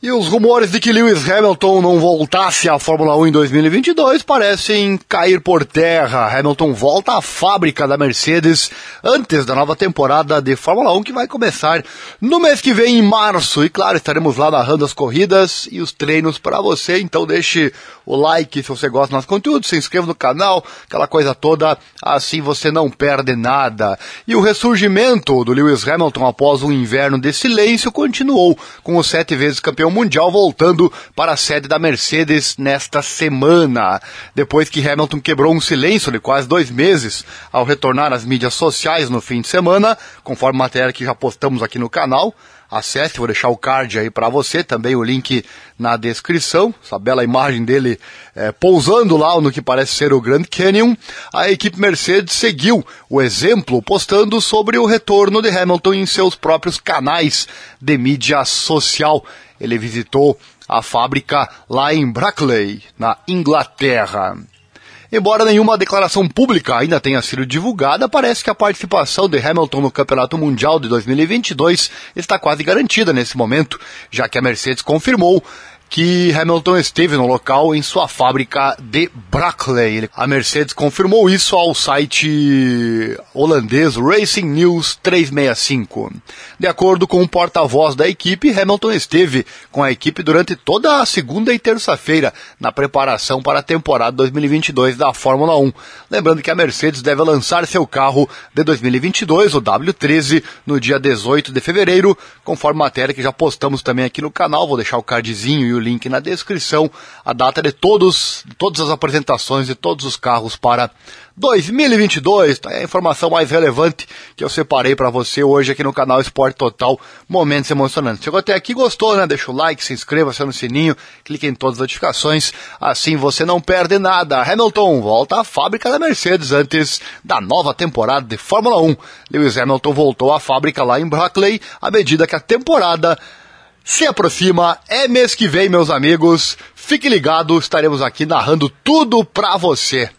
E os rumores de que Lewis Hamilton não voltasse à Fórmula 1 em 2022 parecem cair por terra. Hamilton volta à fábrica da Mercedes antes da nova temporada de Fórmula 1 que vai começar no mês que vem, em março. E claro, estaremos lá narrando as corridas e os treinos para você. Então deixe o like se você gosta do nosso conteúdo, se inscreva no canal, aquela coisa toda, assim você não perde nada. E o ressurgimento do Lewis Hamilton após um inverno de silêncio continuou com o sete vezes campeão campeão mundial voltando para a sede da Mercedes nesta semana. Depois que Hamilton quebrou um silêncio de quase dois meses ao retornar às mídias sociais no fim de semana, conforme matéria que já postamos aqui no canal. Acesse, vou deixar o card aí para você, também o link na descrição, essa bela imagem dele é, pousando lá no que parece ser o Grand Canyon. A equipe Mercedes seguiu o exemplo postando sobre o retorno de Hamilton em seus próprios canais de mídia social. Ele visitou a fábrica lá em Brackley, na Inglaterra. Embora nenhuma declaração pública ainda tenha sido divulgada, parece que a participação de Hamilton no Campeonato Mundial de 2022 está quase garantida nesse momento, já que a Mercedes confirmou que Hamilton esteve no local em sua fábrica de Brackley. A Mercedes confirmou isso ao site holandês Racing News 365. De acordo com o porta-voz da equipe, Hamilton esteve com a equipe durante toda a segunda e terça-feira na preparação para a temporada 2022 da Fórmula 1. Lembrando que a Mercedes deve lançar seu carro de 2022, o W13, no dia 18 de fevereiro, conforme matéria que já postamos também aqui no canal. Vou deixar o cardzinho e o link na descrição, a data de todos, todas as apresentações de todos os carros para 2022. Tá? É a informação mais relevante que eu separei para você hoje aqui no canal Esporte Total. Momentos emocionantes. Chegou até aqui, gostou, né? Deixa o like, se inscreva, aciona o sininho, clique em todas as notificações. Assim você não perde nada. Hamilton volta à fábrica da Mercedes antes da nova temporada de Fórmula 1. Lewis Hamilton voltou à fábrica lá em Brackley à medida que a temporada se aproxima, é mês que vem, meus amigos. Fique ligado, estaremos aqui narrando tudo pra você.